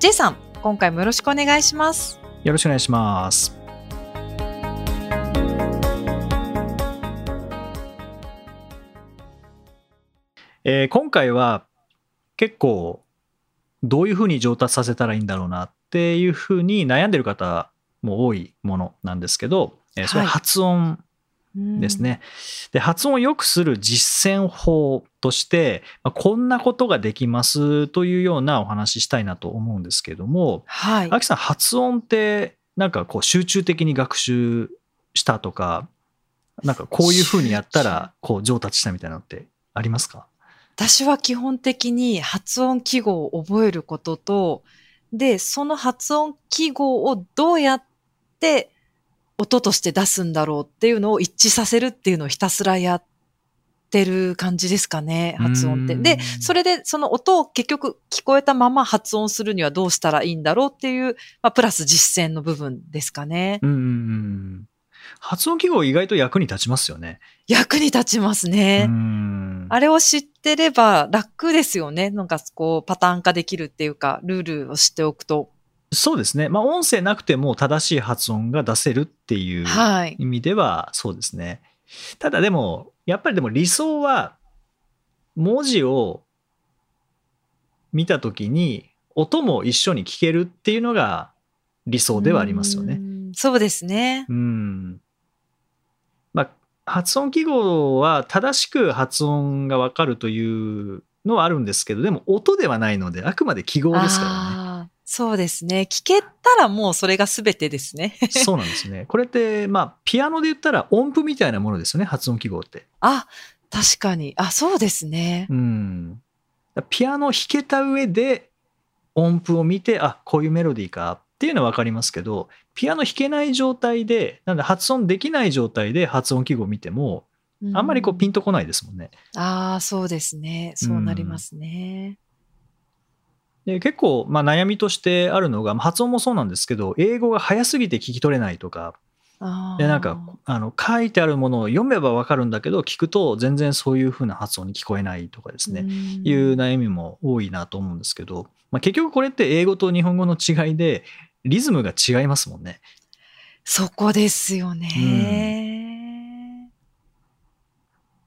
J さん、今回もよろしくお願いします。よろしくお願いしますえー今回は結構どういうふうに上達させたらいいんだろうなっていうふうに悩んでる方も多いものなんですけど、えーそれ発音ですね。で発音を良くする実践法として、まあこんなことができますというようなお話ししたいなと思うんですけども、はい。さん発音ってなんかこう集中的に学習したとかなんかこういうふうにやったらこう上達したみたいなのってありますか？私は基本的に発音記号を覚えることと、で、その発音記号をどうやって音として出すんだろうっていうのを一致させるっていうのをひたすらやってる感じですかね、発音って。で、それでその音を結局聞こえたまま発音するにはどうしたらいいんだろうっていう、まあ、プラス実践の部分ですかね。うん発音記号意外と役に立ちますよね。役に立ちますね。うんあれを知ってれば楽ですよね。なんかこうパターン化できるっていうか、ルールを知っておくと。そうですね。まあ音声なくても正しい発音が出せるっていうはい。意味ではそうですね。ただでも、やっぱりでも理想は、文字を見たときに、音も一緒に聞けるっていうのが理想ではありますよね。う。そうですね。うん。まあ、発音記号は正しく発音がわかるというのはあるんですけど、でも音ではないので、あくまで記号ですからね。そうですね。聞けたらもうそれが全てですね。そうなんですね。これって、まあ、ピアノで言ったら音符みたいなものですよね、発音記号って。あ、確かに。あ、そうですね。うん。ピアノ弾けた上で音符を見て、あ、こういうメロディーかっていうのは分かりますけど、ピアノ弾けない状態で、なんで発音できない状態で発音記号を見ても、あんまりこうピンン。とこないですもんね。ああ、そうですね。そうなりますね。で結構、まあ、悩みとしてあるのが、まあ発音もそうなんですけど、英語が早すぎて聞き取れないとか、でなんかあの書いてあるものを読めば分かるんだけど、聞くと全然そういう風な発音に聞こえないとかですね。うんいう悩みも多いなと思うんですけど、まあ、結局これって英語と日本語の違いでリズムが違いますもんね。そこですよね。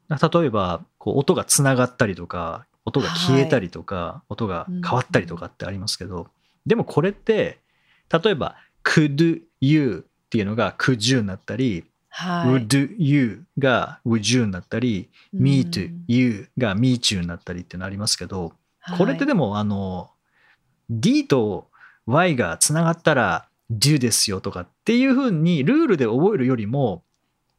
例えばこう音がつながったりとか音が消えたりとか、音が変わったりとかってありますけど、でもこれって例えば「could you」っていうのが「could you」になったり「はい。would you」が「would you」になったり「me to うん you」が「me to」になったりっていうのありますけど、これってはいでも、あの、D と Y がつながったら do ですよとかっていうふうにルールで覚えるよりも、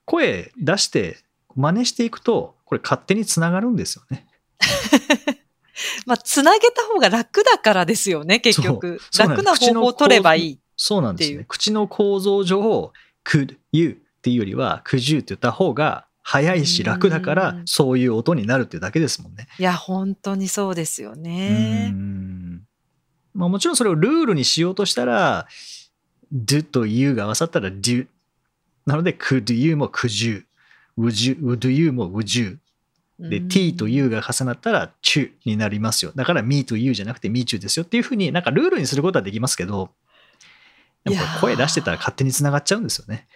声出して真似していくと、これ勝手につながるんですよね。まあ、つなげた方が楽だからですよね、結局。楽な方法を取ればいい。そうなんですね。口の構造上、could you っていうよりは could you って言った方が早いし楽だからう、んそういう音になるっていうだけですもんね。いや、本当にそうですようね。んまあ、もちろんそれをルールにしようとしたら、do と you が合わさったら do。なので、could you も could you。would you, would you も would you。で、うん t と u が重なったら to になりますよ。だから me と you じゃなくて me to ですよっていうふうになんかルールにすることはできますけど、やー声出してたら勝手につながっちゃうんですよね。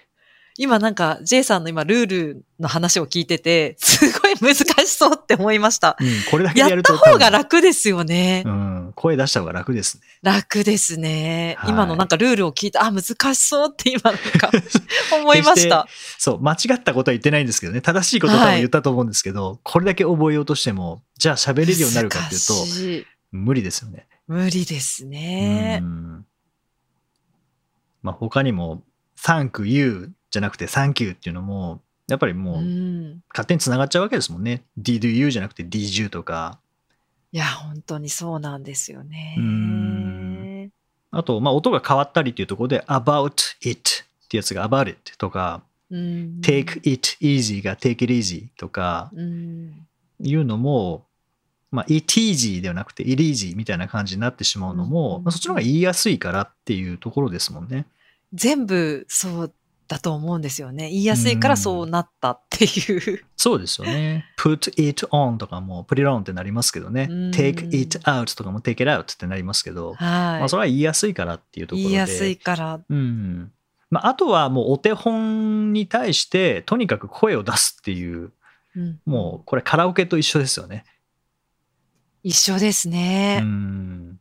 今なんか、J さんの今、ルールの話を聞いてて、すごい難しそうって思いました。うん、これだけやると。った方が楽ですよね。うん、声出した方が楽ですね。楽ですね。はい今のなんかルールを聞いて、あ、難しそうって今なんか 思いました。そう、間違ったことは言ってないんですけどね、正しいことは言ったと思うんですけど、これだけ覚えようとしても、じゃあ喋れるようになるかっていうと、無理ですよね。無理ですねう。んまあ、他にも、thank you じゃなくて thank you っていうのも、やっぱりもう。うん勝手につながっちゃうわけですもんね。did you じゃなくて you とか。いや、本当にそうなんですよねう。んあと、まあ、音が変わったりっていうところで about it ってやつが about it とか、うん、take it easy が take it easy とかうん、いうのも、まあ、it easy ではなくて it easy みたいな感じになってしまうのも、うんまあ、そっちの方が言いやすいからっていうところですもんね。全部そうだと思うんですよね。言いやすいからそうなったっていう。そうですよね。put it on とかも put it on ってなりますけどね。うん take it out とかも take it out ってなりますけど、はい。まあ、それは言いやすいからっていうところで。言いやすいから。うん。まあ、あとはもうお手本に対してとにかく声を出すっていう、うんもうこれカラオケと一緒ですよね。一緒ですうね。ん。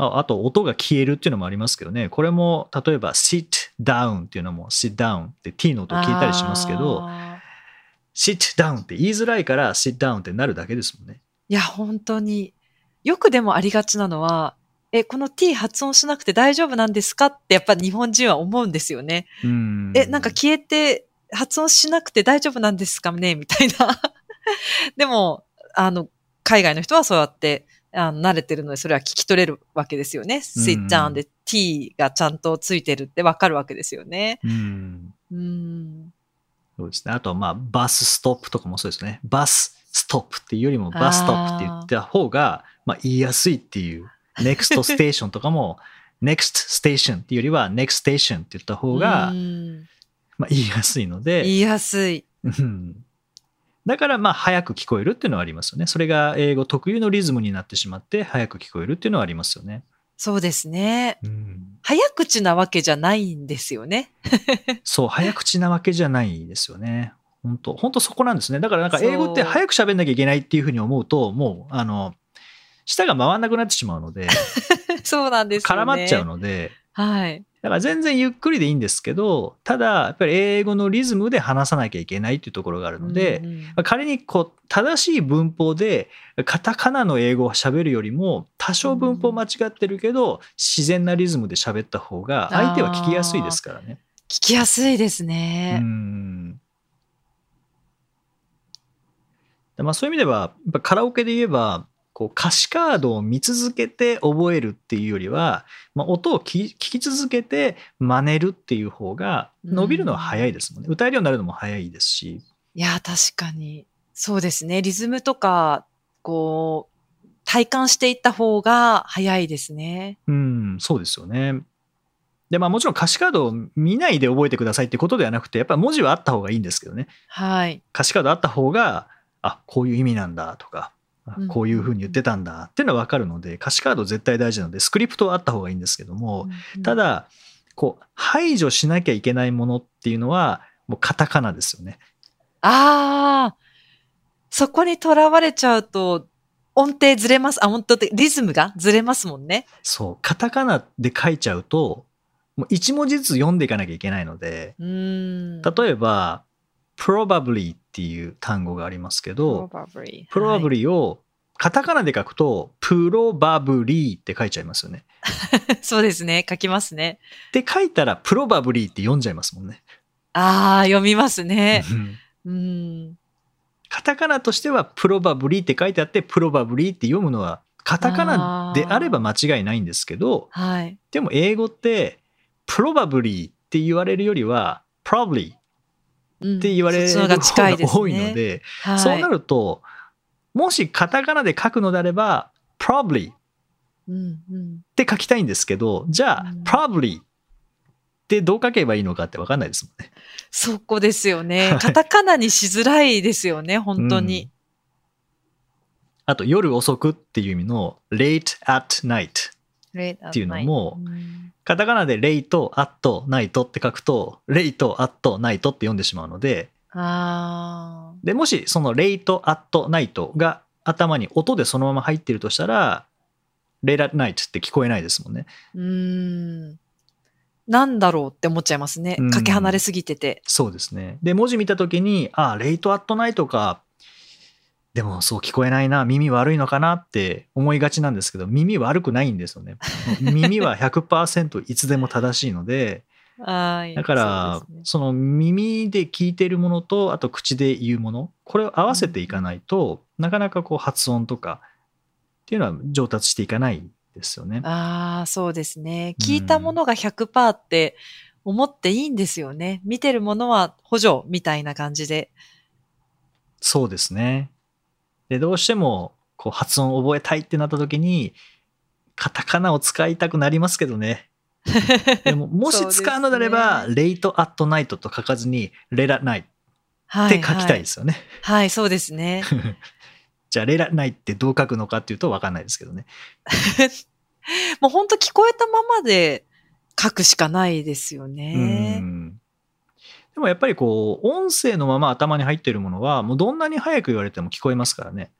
ああと音が消えるっていうのもありますけどね。これも例えば sit down っていうのも sit down って t の音消えたりしますけど、sit down って言いづらいから sit down ってなるだけですもんね。いや、本当に。よくでもありがちなのは、え、この t 発音しなくて大丈夫なんですかってやっぱ日本人は思うんですよね。うん。え、なんか消えて発音しなくて大丈夫なんですかねみたいな。でも、あの、海外の人はそうやって、あの慣れてるので、それは聞き取れるわけですよね。sit down で t がちゃんとついてるってわかるわけですよね。うん。うん。そうですね。あと、まあ、バスストップとかもそうですね。バスストップっていうよりもバスストップって言った方が、まあ、言いやすいっていう。next station とかも next station っていうよりは next station って言った方がう、んまあ、言いやすいので、言いやすい。うんだから、まあ、早く聞こえるっていうのはありますよね。それが英語特有のリズムになってしまって、早く聞こえるっていうのはありますよね。そうですね。うん早口なわけじゃないんですよね。そう、早口なわけじゃないですよね。本当本当そこなんですね。だからなんか英語って早く喋んなきゃいけないっていうふうに思うと、もう、あの、舌が回んなくなってしまうので、そうなんですよね。絡まっちゃうので、はい。だから全然ゆっくりでいいんですけど、ただ、やっぱり英語のリズムで話さなきゃいけないっていうところがあるので、うんうんまあ仮にこう正しい文法でカタカナの英語を喋るよりも多少文法間違ってるけど自然なリズムで喋った方が相手は聞きやすいですからね。聞きやすいですうね。んでまあ、そういう意味ではやっぱカラオケで言えばこう歌詞カードを見続けて覚えるっていうよりは、まあ、音を聞き続けて真似るっていう方が伸びるのは早いですもんね。歌えるようになるのも早いですし。いや、確かに。そうですね。リズムとか、こう、体感していった方が早いですね。うん、そうですよね。で、まあもちろん歌詞カードを見ないで覚えてくださいってことではなくて、やっぱり文字はあった方がいいんですけどね。はい。歌詞カードあった方が、あ、こういう意味なんだとか、こういうふうに言ってたんだっていうのは分かるので、歌詞カード絶対大事なので、スクリプトはあった方がいいんですけども、うんた、だ、こう、排除しなきゃいけないものっていうのは、もうカタカナですよね。ああ、そこにとらわれちゃうと、音程ずれます。あ、本当リズムがずれますもんね。そう、カタカナで書いちゃうと、もう一文字ずつ読んでいかなきゃいけないので。例えば、probably っていう単語がありますけど、probably。probably をカタカナで書くと、probably って書いちゃいますよね。はい そうですね。書きますね。で書いたら、probably って読んじゃいますもんね。ああ、読みますね。うんうん。カタカナとしては probably って書いてあって、probably って読むのは、カタカナであれば間違いないんですけど、はい。でも英語って、probably って言われるよりは、probably うんって言われる方が近いですね。が多いので、はい、そうなると、もしカタカナで書くのであれば、probably っうんうん。て書きたいんですけど、じゃあ、うん probably ってどう書けばいいのかって分かんないですもんね。そこですよね。カタカナにしづらいですよね、本当に。あと、夜遅くっていう意味の late at night。っていうのもうんカタカナで late at night って書くと、late at night って読んでしまうので、あで、もしその late at night が頭に音でそのまま入ってるとしたら、late at night って聞こえないですもんね。ーうーん。なんだろうって思っちゃいますねうん。かけ離れすぎてて。そうですね。で、文字見たときに、あ、レイトアットナイトか。でもそう聞こえないな、耳悪いのかなって思いがちなんですけど、耳悪くないんですよね。耳は100%いつでも正しいので、はい。だからそねその耳で聞いているものと、あと口で言うもの、これを合わせていかないと、なかなかこう発音とかっていうのは上達していかないでですよね。ああ、そうですね。聞いたものが100%って思っていいんですよね。見てるものは補助みたいな感じで。そうですね。で、どうしてもこう発音を覚えたいってなった時に、カタカナを使いたくなりますけどね。でも、もし使うのであれば、そうレイトアットナイトと書かずに、レラナイっはて書きたいですよね。はい、はい、そうですね。じゃあ、レラナイってどう書くのかっていうと分かんないですけどね。もう本当聞こえたままで書くしかないですようね。んでもやっぱりこう、音声のまま頭に入っているものは、もうどんなに早く言われても聞こえますからね。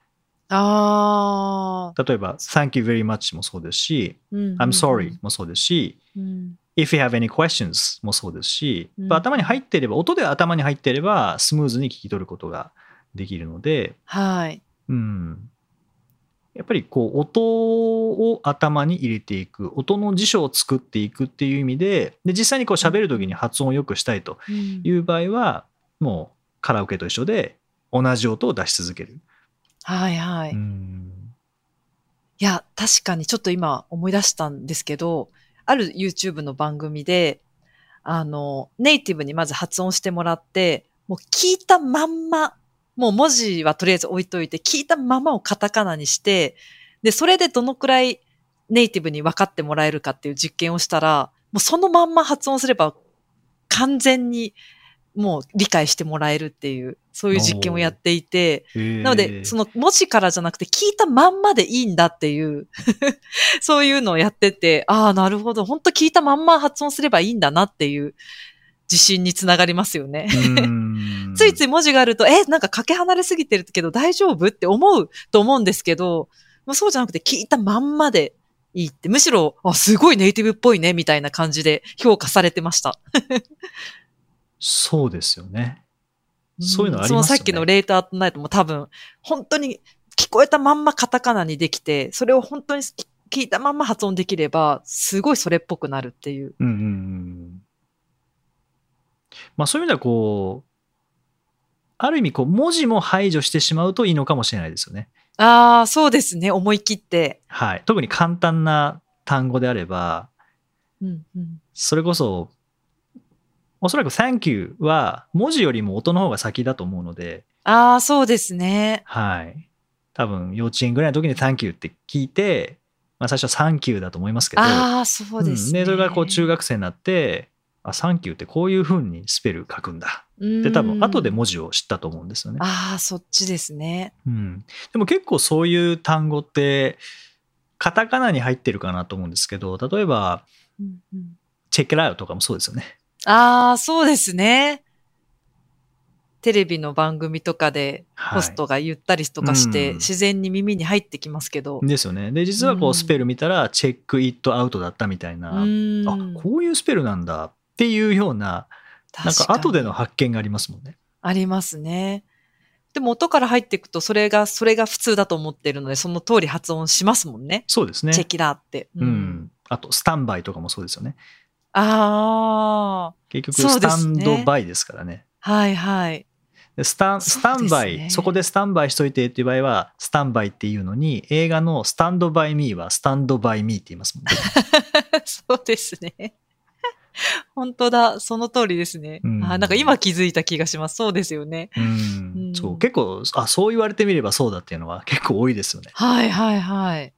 ああ。例えば、Thank you very much もそうですし、うん I'm sorry もそうですし、うん。If you have any questions もそうですし、うん頭に入っていれば、音で頭に入っていれば、スムーズに聞き取ることができるので、はい。うん。やっぱりこう、音を頭に入れていく、音の辞書を作っていくっていう意味で、で実際にこう喋るときに発音を良くしたいとうんいう場合は、もうカラオケと一緒で、同じ音を出し続ける。はいはい。うんいや、確かにちょっと今思い出したんですけど、ある YouTube の番組で、あの、ネイティブにまず発音してもらって、もう聞いたまんま、もう文字はとりあえず置いといて、聞いたままをカタカナにして、で、それでどのくらいネイティブに分かってもらえるかっていう実験をしたら、もうそのまんま発音すれば完全にもう理解してもらえるっていう、そういう実験をやっていて、なので、その、の文字からじゃなくて聞いたまんまでいいんだっていう、そういうのをやってて、ああ、なるほど。本当聞いたまんま発音すればいいんだなっていう自信につながりますよね。うん ついつい文字があると、え、なんかかけ離れすぎてるけど大丈夫？って思うと思うんですけど、もうそうじゃなくて聞いたまんまでいいって、むしろ、あ、すごいネイティブっぽいね、みたいな感じで評価されてました。そうですよね。そういうのありますよね。そのさっきのレートアットナイトも多分、本当に聞こえたまんまカタカナにできて、それを本当に聞いたまんま発音できれば、すごいそれっぽくなるっていう。うんうんうん。まあそういう意味ではこう、ある意味こう文字も排除してしまうといいのかもしれないですよね。ああ、そうですね。思い切って。はい。特に簡単な単語であれば、うんうん、それこそ、おそらく Thank you は文字よりも音の方が先だと思うので、ああ、そうですね。はい。多分幼稚園ぐらいの時に Thank you って聞いて、まあ最初は Thank you だと思いますけど、ああ、そうですね。うんでそれがこう中学生になって、あ、サンキューってこういう風にスペル書くんだ。で、多分後で文字を知ったと思うんですよね。ああ、そっちですね。うん。でも結構そういう単語って、カタカナに入ってるかなと思うんですけど、例えば、うんうん、チェックラウとかもそうですよね。ああ、そうですね。テレビの番組とかではいホストが言ったりとかして、うん自然に耳に入ってきますけど。ですよね。で、実はこうんうスペル見たら、チェックイットアウトだったみたいな、うーんあ、こういうスペルなんだっていうような、なんか後での発見がありますもんね。ありますね。でも音から入っていくと、それが、それが普通だと思ってるので、その通り発音しますもんね。そうですね。チェキラーって。うん。あと、スタンバイとかもそうですよね。ああ、結局、スタンドバイですからね。はいはい。でスタンスタンバイ、そねそこでスタンバイしといてっていう場合は、スタンバイっていうのに、映画のスタンドバイミーはスタンドバイミーって言いますもんね。そうですね。本当だ。その通りですね。うんあなんか今気づいた気がします。そうですよね。うんうんそう結構あ、そう言われてみればそうだっていうのは結構多いですよね。はいはいはい。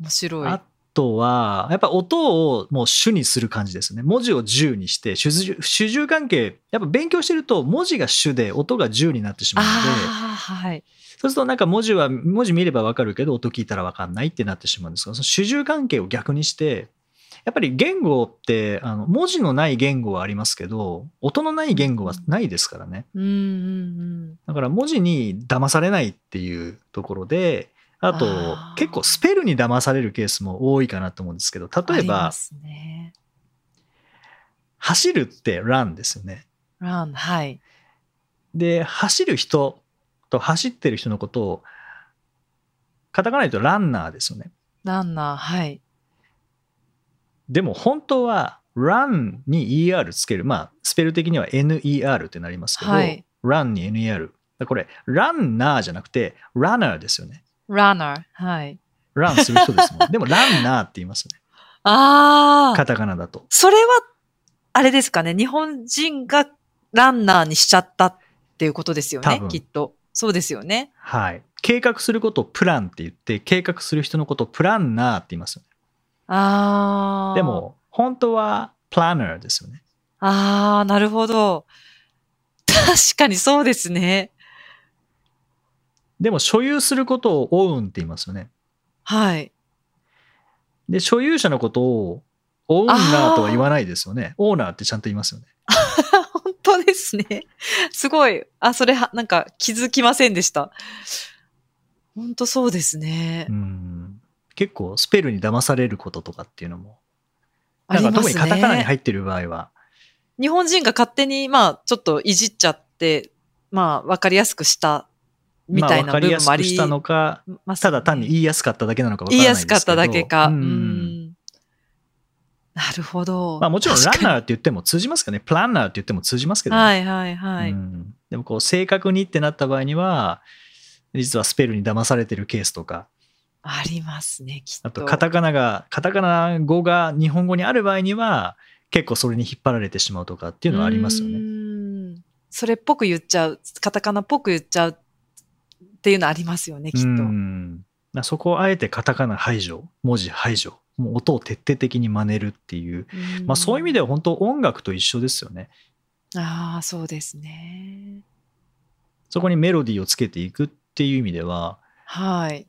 面白い。あとは、やっぱ音をもう主にする感じですね。文字を10にして、主従主従関係、やっぱ勉強してると文字が主で音が10になってしまうので、はい。そうするとなんか文字は、文字見ればわかるけど音聞いたらわかんないってなってしまうんですが、その主従関係を逆にして、やっぱり言語ってあの文字のない言語はありますけど、音のない言語はないですからね。うんうんうん。だから文字に騙されないっていうところで、あと結構スペルに騙されるケースも多いかなと思うんですけど、例えばね。走るって run ですよね。ラン、はい。で、走る人と走ってる人のことを、カタカナで言うとランナーですよね。ランナー、はい。でも本当は run に er つける。まあ、スペル的には ner ってなりますけど、はい run に ner。これ、ランナーじゃなくて、ランナーですよね。ランナー、はい。ランする人ですもん。でもランナーって言いますね。ああ。カタカナだと。それは、あれですかね。日本人がランナーにしちゃったっていうことですよね。きっと。そうですよね。はい。計画することをプランって言って、計画する人のことをプランナーって言いますよね。ああ。で。も、本当はプランナーですよね。ああ、なるほど。確かにそうですね。でも、所有することをオウンって言いますよね。はい。で、所有者のことをオウナーとは言わないですよね。オーナーってちゃんと言いますよね。本当ですね。すごい。あ、それは、なんか気づきませんでした。本当そうですねう。ん。結構、スペルに騙されることとかっていうのも。なんか特にカタカナにね。入ってる場合は、日本人が勝手に、まあ、ちょっといじっちゃって、まあ、わかりやすくした、みまあ、たいな部分もありすくしたのか、ますよねただ単に言いやすかっただけなのかわから言いないですけどやすかっただけか。ううんん。なるほど。まあ、もちろんランナーーって言っても通じますけどね、プランナーって言っても通じますけどね、はいはいはい。うんでもこう正確にってなった場合には、実はスペルに騙されてるケースとか、ありますね、きっと。あとカタカナが、カタカナ語が日本語にある場合には、結構それに引っ張られてしまうとかっていうのはありますよね。ね。それっぽく言っちゃう、カタカナっぽく言っちゃうっていうのありますよね、きっと。そこをあえてカタカナ排除、文字排除、もう音を徹底的に真似るっていう、うんまあ、そういう意味では本当音楽と一緒ですよね。ああ、そうですね。そこにメロディーをつけていくっていう意味では、はい。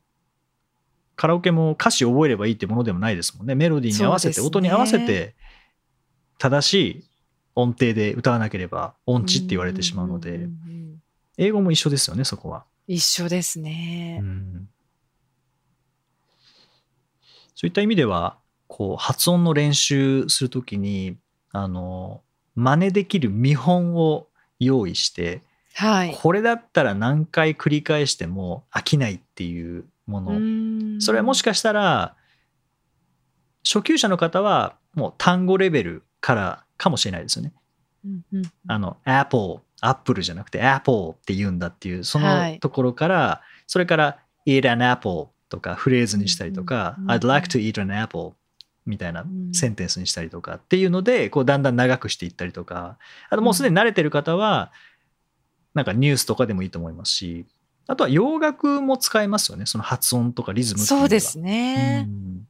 カラオケも歌詞を覚えればいいってものでもないですもんね。メロディーに合わせて、ね音に合わせて、正しい音程で歌わなければ音痴って言われてしまうので英語も一緒ですよね、そこは。一緒ですね。うんそういった意味では、こう、発音の練習するときに、あの、真似できる見本を用意して、はい。これだったら何回繰り返しても飽きないっていうもの。それはもしかかしたら、初級者の方はもう単語レベルからかもしれないですよね。あの、Apple、Apple じゃなくて Apple って言うんだっていう、そはい。のところから、それから Eat an apple とかフレーズにしたりとか、うんうん。I'd like to eat an apple みたいなうん。センテンスにしたりとかっていうので、こうだんだん長くしていったりとか、あともうすでに慣れてる方は、なんかニュースとかでもいいと思いますし、あとは洋楽も使えますよね、その発音とかリズムそうですね。うん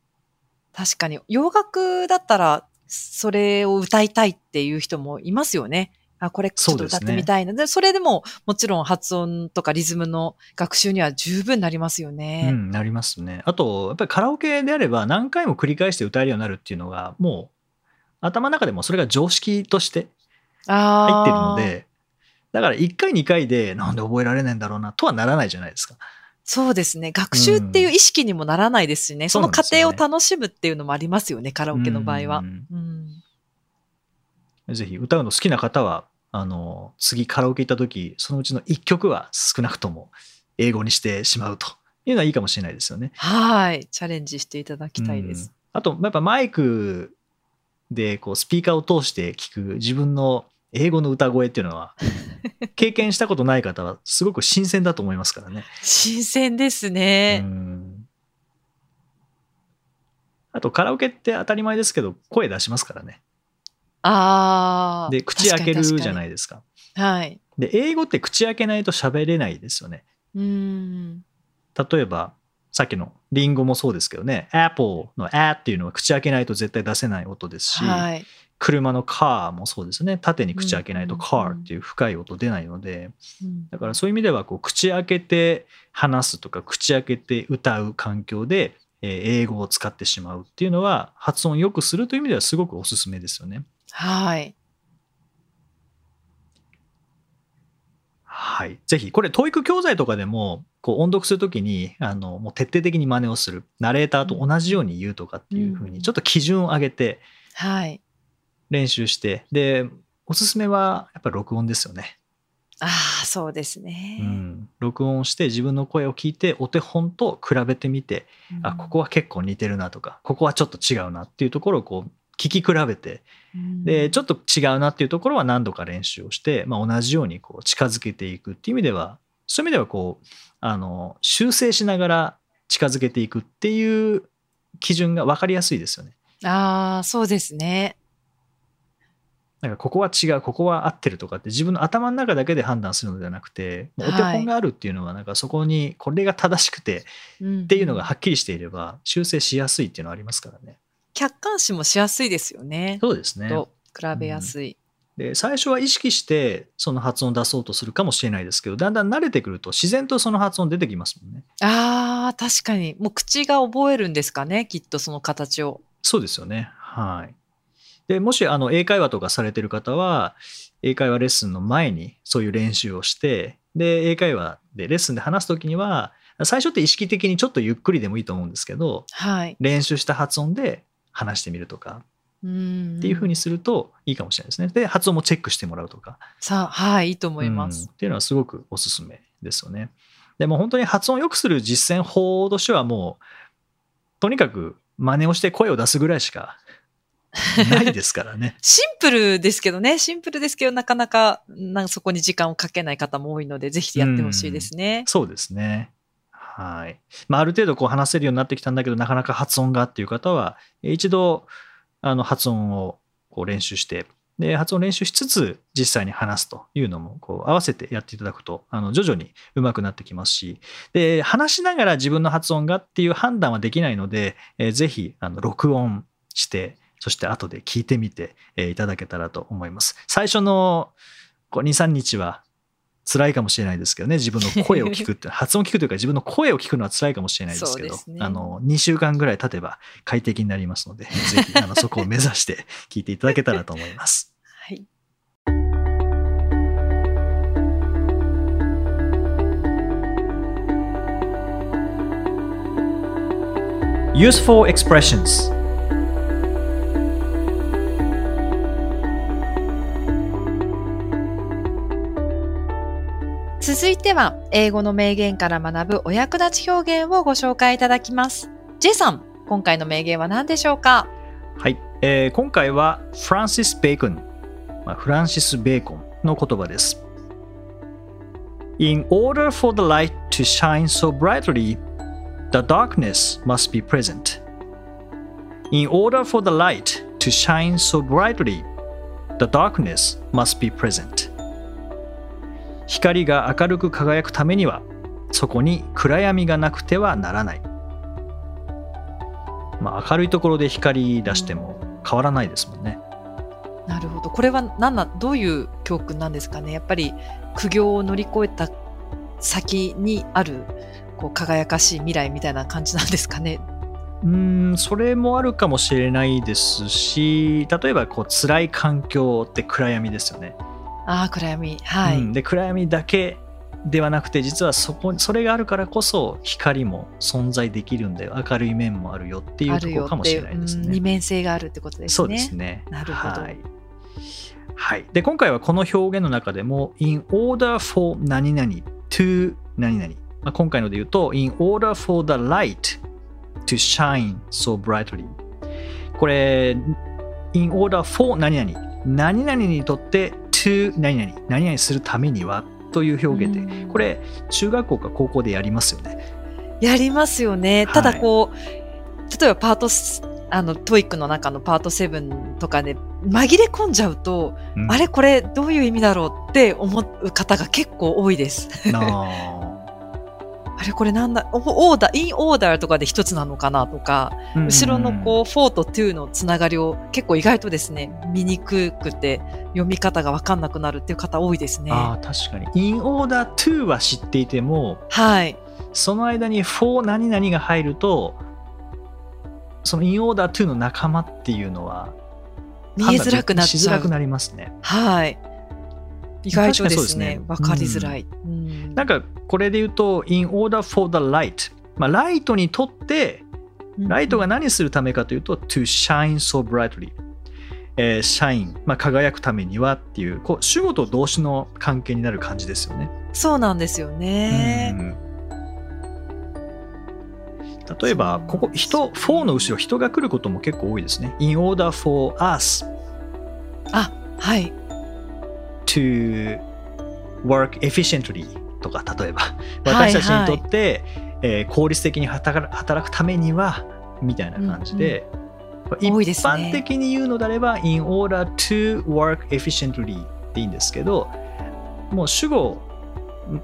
確かに。洋楽だったら、それを歌いたいっていう人もいますよね。あ、これちょっと歌ってみたいな。でそれでも、もちろん発音とかリズムの学習には十分なりますようね。ん、なりますね。あと、やっぱりカラオケであれば何回も繰り返して歌えるようになるっていうのが、もう頭の中でもそれが常識として入ってるので、だから1回2回でなんで覚えられないんだろうなとはならないじゃないですか。そうですね。学習っていう意識にもならないですしね。その過そうなんですよね程を楽しむっていうのもありますよね、カラオケの場合はう。んうん。ぜひ歌うの好きな方は、あの、次カラオケ行った時、そのうちの1曲は少なくとも英語にしてしまうというのはいいかもしれないですよね。はい。チャレンジしていただきたいです。うんあと、やっぱマイクでこうスピーカーを通して聞く自分の英語の歌声っていうのは、経験したことない方はすごく新鮮だと思いますからね。新鮮ですうね。んあと、カラオケって当たり前ですけど、声出しますからね。ああ。で、口開けるじゃないい。ですか。はい。で、英語って口開けないと喋れないですよね。うん。例えば、さっきのリンゴもそうですけどね、Apple の A っていうのは口開けないと絶対出せない音ですし、はい。車の car もそうですね。縦に口開けないとうん car っていう深い音出ないので、うんだからそういう意味ではこう口開けて話すとか口開けて歌う環境でえー英語を使ってしまうっていうのは発音を良くするという意味ではすごくおすすめですよね。はい。はい。ぜひ、これ、教育教材とかでも、こう、音読するときに、あの、もう徹底的に真似をする。ナレーターと同じように言うとかっていうふうに、うんちょっと基準を上げてはい。練習して、で、おすすめは、やっぱり録音ですよね。ああ、そうですね。うん。録音して自分の声を聞いて、お手本と比べてみて、うんあ、ここは結構似てるなとか、ここはちょっと違うなっていうところをこう、聞き比べて、で、ちょっと違うなっていうところは何度か練習をして、まあ、同じようにこう近づけていくっていう意味では、そういう意味ではこう、あの、修正しながら近づけていくっていう基準が分かりやすいですよね。ああ、そうですね。なんかここは違うここは合ってるとかって自分の頭の中だけで判断するのではなくてお手本があるっていうのはなんかそこにこれが正しくてっていうのがはっきりしていれば修正しやすいっていうのはありますからね。客観視もしやすいですよね。そうですね。と比べやすい。うん、で最初は意識してその発音を出そうとするかもしれないですけどだんだん慣れてくると自然とその発音出てきますもんね。あ確かにもう口が覚えるんですかねきっとその形を。そうですよね。はい。でもしあの英会話とかされてる方は英会話レッスンの前にそういう練習をしてで英会話でレッスンで話す時には最初って意識的にちょっとゆっくりでもいいと思うんですけど、はい、練習した発音で話してみるとかっていうふうにするといいかもしれないですね。で発音もチェックしてもらうとか。さあはいいいと思います、っていうのはすごくおすすめですよね。でも本当に発音を良くする実践法としてはもうとにかく真似をして声を出すぐらいしかないですからね。シンプルですけどね、シンプルですけど、なかなかなんかそこに時間をかけない方も多いので、ぜひやってほしいですね、うそうですね。はい。まあ、ある程度こう話せるようになってきたんだけど、なかなか発音がっていう方は、一度、あの、発音をこう練習して、で、発音練習しつつ、実際に話すというのも、こう、合わせてやっていただくと、あの、徐々に上手くなってきますし、で、話しながら自分の発音がっていう判断はできないので、えー、ぜひ、あの、録音して、そして後で聞いてみて、えいただけたらと思います。最初のこう2、3日は辛いかもしれないですけどね、自分の声を聞くって、発音聞くというか自分の声を聞くのは辛いかもしれないですけど、ね、あの、2週間ぐらい経てば快適になりますので、ぜひあのそこを目指して聞いていただけたらと思います。はい。Useful expressions 続いては、英語の名言から学ぶお役立ち表現をご紹介いただきます。J さん、今回の名言は何でしょうかはい、えー、今回はフランシス・ベーコン、まあ、フランシス・ベーコンの言葉です。In order for the light to shine so brightly, the darkness must be present. In order for the light to shine so brightly, the darkness must be present. 光が明るく輝くためにはそこに暗闇がなくてはならない、まあ、明るいところで光出しても変わらないですもんね。なるほどこれは何などういう教訓なんですかね？やっぱり苦行を乗り越えた先にあるこう輝かしい未来みたいな感じなんですかね？うんそれもあるかもしれないですし例えばこう辛い環境って暗闇ですよね。ああ暗闇。はい、うん、で暗闇だけではなくて実はそこそれがあるからこそ光も存在できるんで明るい面もあるよっていうところかもしれないですね。二面性があるってことですね。そうですね。なるほど。はい。はい、で今回はこの表現の中でも in order for 何々 to 何々、まあ、今回ので言うと in order for the light to shine so brightly これ in order for 何々何々にとって to 何々何々するためにはという表現でこれ中学校か高校でやりますよね。やりますよね。ただこう、はい、例えばパートあの TOEIC の中のパート7とかで紛れ込んじゃうと、うん、あれこれどういう意味だろうって思う方が結構多いです。あれこれなんだ、 order、in order とかで一つなのかなとか、後ろのこう、フォーとトゥーのつながりを結構意外とですね、見にくくて読み方がわかんなくなるっていう方多いですね。ああ、確かに。 in order to は知っていても、はい。その間にフォー何々が入ると、その in order to の仲間っていうのは、見えづらくなっちゃう。しづらくなりますね。はい。意外とですね、わ、かりづらい、うん。なんかこれで言うと、in order for the light、まあ、ライトにとって、ライトが何するためかというと、to shine so brightly。えー、shine、まあ、輝くためにはっていう、こう主語と動詞の関係になる感じですよね。そうなんですよね。例えば、ここ、人、for の後ろ、人が来ることも結構多いですね。in order for us。あ、はい。To work efficiently とか例えば私たちにとって、はいはい、えー効率的に働くためにはみたいな感じで、一多いですね般的に言うのであれば、in order to work efficiently でいいんですけど、もう主語、ん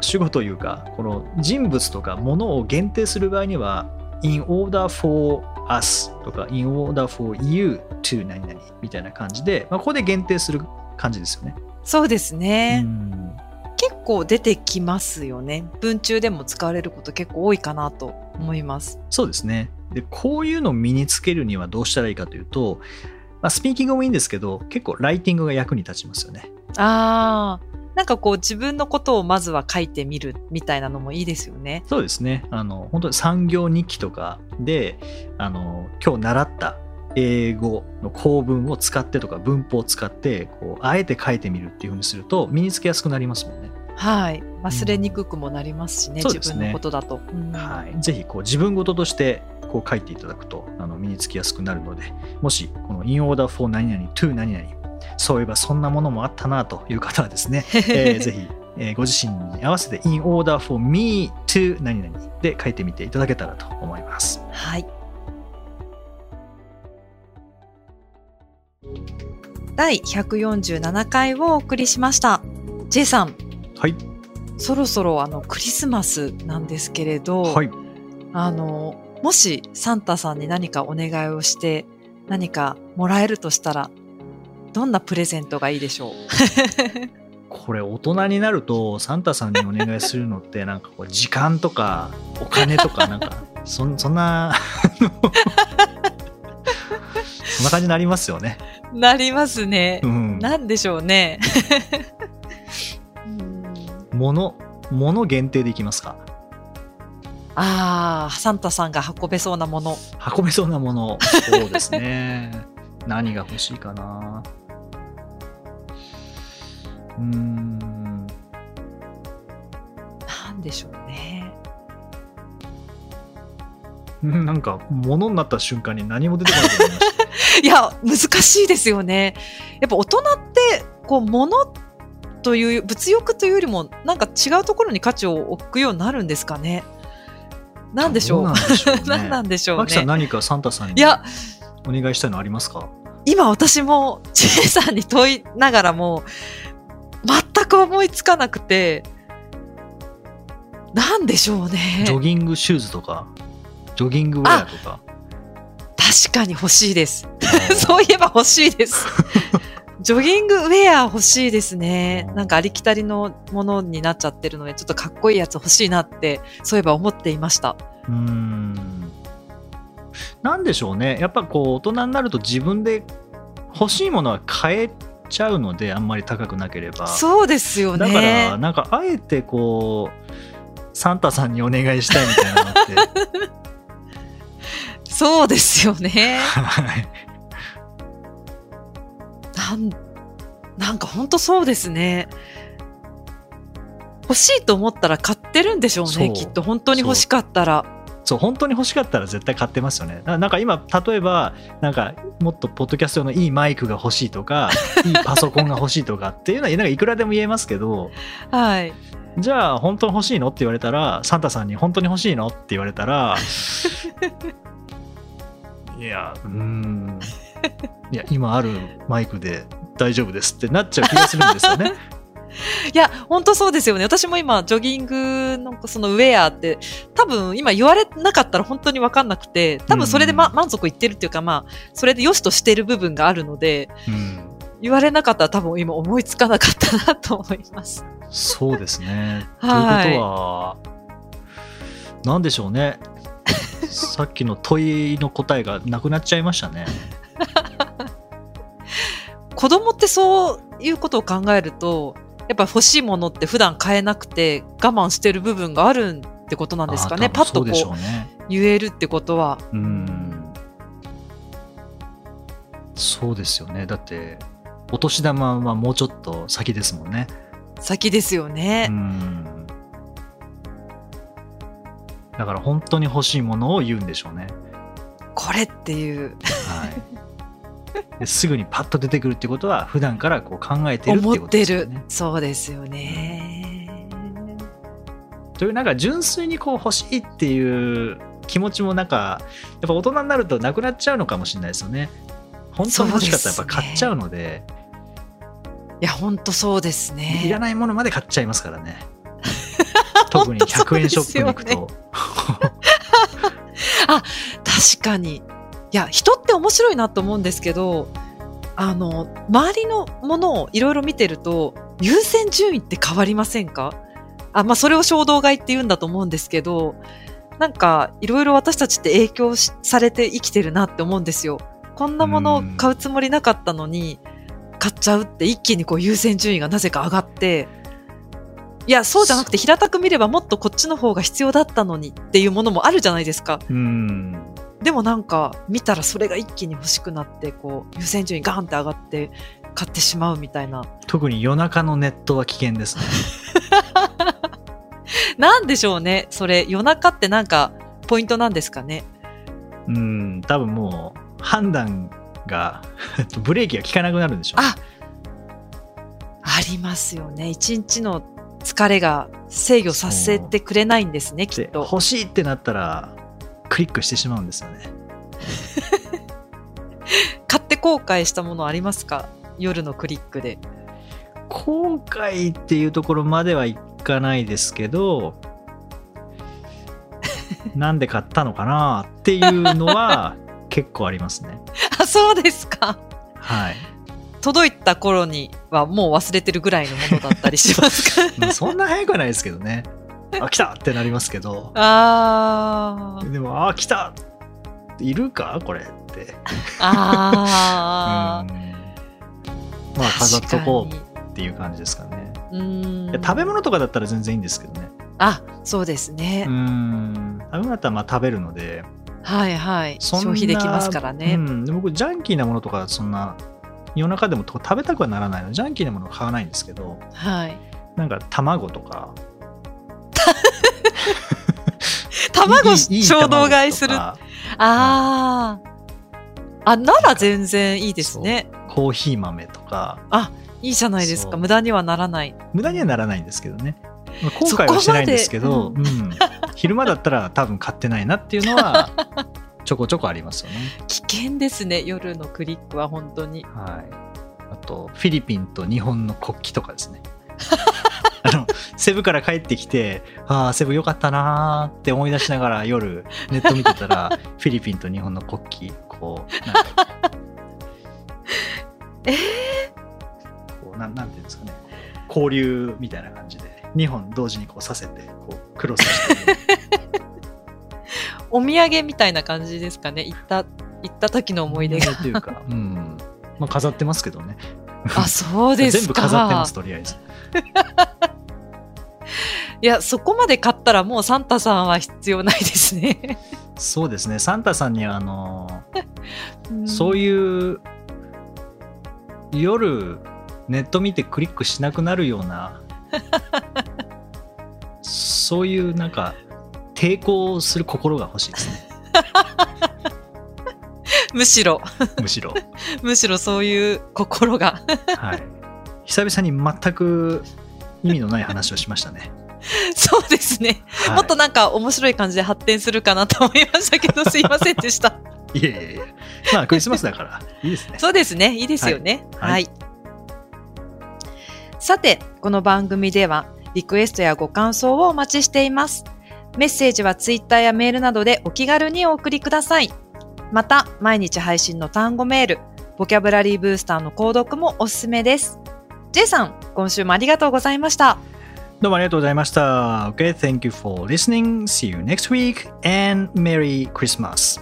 主語というか、この人物とか物を限定する場合には、in order for us とか、in order for you to 何々みたいな感じで、まあ、ここで限定する感じですよね。そうですね。うん結構出てきますよね。文中でも使われること結構多いかなと思います。そうですね。で、こういうのを身につけるにはどうしたらいいかというと、まあ、スピーキングもいいんですけど、結構ライティングが役に立ちますよね。ああ、なんかこう自分のことをまずは書いてみるみたいなのもいいですよね。そうですね。あの、本当に産業日記とかで、あの、今日習った英語の構文を使ってとか文法を使って、こう、あえて書いてみるっていうふうにすると、身につけやすくなりますもんね。はい。忘れにくくもなりますしね、そうですね自分のことだと。うんはい。ぜひ、こう、自分事として、こう書いていただくと、あの、身につきやすくなるので、もし、この in order for 何々 to 何々、そういえばそんなものもあったなという方はですね、えーぜひ、えーご自身に合わせて in order for me to 何々で書いてみていただけたらと思います。はい。第147回をお送りしました。J さん、はい。そろそろあのクリスマスなんですけれど、はい。あの、もしサンタさんに何かお願いをして何かもらえるとしたら、どんなプレゼントがいいでしょう？これ大人になるとサンタさんにお願いするのって なんかこう時間とかお金とかなんかそんそんなんな感じになりますよね。なりますねう。ん。なんでしょうね。うん物物限定でいきますか。ああ、サンタさんが運べそうなもの。運べそうなもの。そうですね。何が欲しいかな。うーん。なんでしょうね。なんか物になった瞬間に何も出てこなくなりました。いや、難しいですよね。やっぱ大人って、こう、物という、物欲というよりも、なんか違うところに価値を置くようになるんですかね。なんでしょう。どうなんでしょうね 何なんでしょうマキさんね。何かサンタさんにいや、お願いしたいのありますか？今私も、ジェイさんに問いながらも、全く思いつかなくて、なんでしょうね。ジョギングシューズとか、ジョギングウェアとか。確かに欲しいです。そういえば欲しいです。ジョギングウェア欲しいですね。なんかありきたりのものになっちゃってるので、ちょっとかっこいいやつ欲しいなって、そういえば思っていました。うーん。なんでしょうね。やっぱこう、大人になると自分で欲しいものは買えちゃうので、あんまり高くなければ。そうですよだから、ね。なんかあえてこう、サンタさんにお願いしたいみたいなのって。そうですよね。はいなん、なんか本当そうですね。欲しいと思ったら買ってるんでしょうね、きっと。本当に欲しかったら。そう、本当に欲しかったら絶対買ってますよね。ななんか今、例えば、なんかもっとポッドキャスト用のいいマイクが欲しいとか、いいパソコンが欲しいとかっていうのは、なんかいくらでも言えますけど、はい。じゃあ本当に欲しいのって言われたら、サンタさんに本当に欲しいのって言われたら、いや、うーん。いや、今あるマイクで大丈夫ですってなっちゃう気がするんですよね。いや、本当そうですよね。私も今、ジョギングのそのウェアって、多分今言われなかったら本当にわかんなくて、多分それで、まうん満足いってるっていうか、まあ、それで良しとしてる部分があるので、うん。言われなかったら多分今思いつかなかったなと思います。そうですね。はいということは、なんでしょうね。さっきの問いの答えがなくなっちゃいましたね。子供ってそういうことを考えると、やっぱ欲しいものって普段買えなくて我慢してる部分があるってことなんですかね。あーパッとこう。言えるってことは。うん。そうですよね。だって、お年玉はもうちょっと先ですもんね。先ですよね。うん。だから本当に欲しいものを言うんでしょうね。これっていう。はい。ですぐにパッと出てくるってことは普段からこう考えてるっていう思ってことですよねる。。そうですよね。とというなんか純粋にこう欲しいっていう気持ちもなんかやっぱ大人になるとなくなっちゃうのかもしれないですよね本当に欲しかったらやっぱ買っちゃうのでいや本当そうですねいらないものまで買っちゃいますからね特に100円ショップに行くと、あ確かにいや人って面白いなと思うんですけどあの周りのものをいろいろ見てると優先順位って変わりませんか？あまあそれを衝動買いって言うんだと思うんですけどなんかいろいろ私たちって影響されて生きてるなって思うんですよ。こんなものを買うつもりなかったのに買っちゃうって一気にこう優先順位がなぜか上がっていやそうじゃなくて平たく見ればもっとこっちの方が必要だったのにっていうものもあるじゃないですか。うん。でもなんか見たらそれが一気に欲しくなってこう優先順位ガーンって上がって買ってしまうみたいな。特に夜中のネットは危険ですね。なんでしょうね。それ夜中ってなんかポイントなんですかね。うん多分もう判断が ブレーキが効かなくなるんでしょう。ねあありますよね。一日の疲れが制御させてくれないんですねきでっと。欲しいってなったらクリックしてしまうんですよね。買って後悔したものありますか？夜のクリックで。後悔っていうところまではいかないですけど なんで買ったのかなっていうのは結構ありますね。あそうですか。はい届いた頃にはもう忘れてるぐらいのものだったりしますか？まあそんな早くはないですけどね。あ来たってなりますけど。あー。でもあ来たいるか？これって。あー。うん。まあ飾っとこう確っていう感じですかね。うーん。食べ物とかだったら全然いいんですけどね。あそうですね、うん。食べ物だったらまあ食べるので。はいはい。消費できますからね、うん、で僕ジャンキーなものとかそんな夜中でもと食べたくはならないの。でジャンキーなものは買わないんですけどはい。なんか卵とか。卵衝動買いする。ああ。あ、なら全然いいですね。かコーヒー豆とか。いいじゃないですか。無駄にはならない。無駄にはならないんですけどね。まあ後悔はしてないんですけど、そこまうん、昼間だったら多分買ってないなっていうのは ちょこちょこありますよね。危険ですね。夜のクリックは本当に。はい、あとフィリピンと日本の国旗とかですね。あのセブから帰ってきてああセブよかったなーって思い出しながら夜ネット見てたら フィリピンと日本の国旗こう なんかえこうなんなんていうんですかね交流みたいな感じで2本同時にこうさせてこうクロスしてお土産みたいな感じですかね。行った、行った時の思い出が。というか、うんまあ、飾ってますけどねあ、そうですか。全部飾ってますとりあえず いや、そこまで買ったらもうサンタさんは必要ないですね。そうですねサンタさんにあの そういいう夜ネット見てクリックしなくなるようなそういうなんか抵抗する心が欲しいですねう。むしろ、むしろ、むしろそういう心が。はい、久々に全く意味のない話をしましたね、そうですね。はい、もっとなんか面白い感じで発展するかなと思いましたけど、すいませんでした。いえいえいえまあクリスマスだからいいですねそうですね。いいですよね。はいはい。さて、この番組ではリクエストやご感想をお待ちしています。メッセージはツイッターやメールなどでお気軽にお送りください。また、毎日配信の単語メール、ボキャブラリーブースターの購読もおすすめです。J さん、今週もありがとうございました。どうもありがとうございました。Okay, thank you for listening. See you next week and Merry Christmas.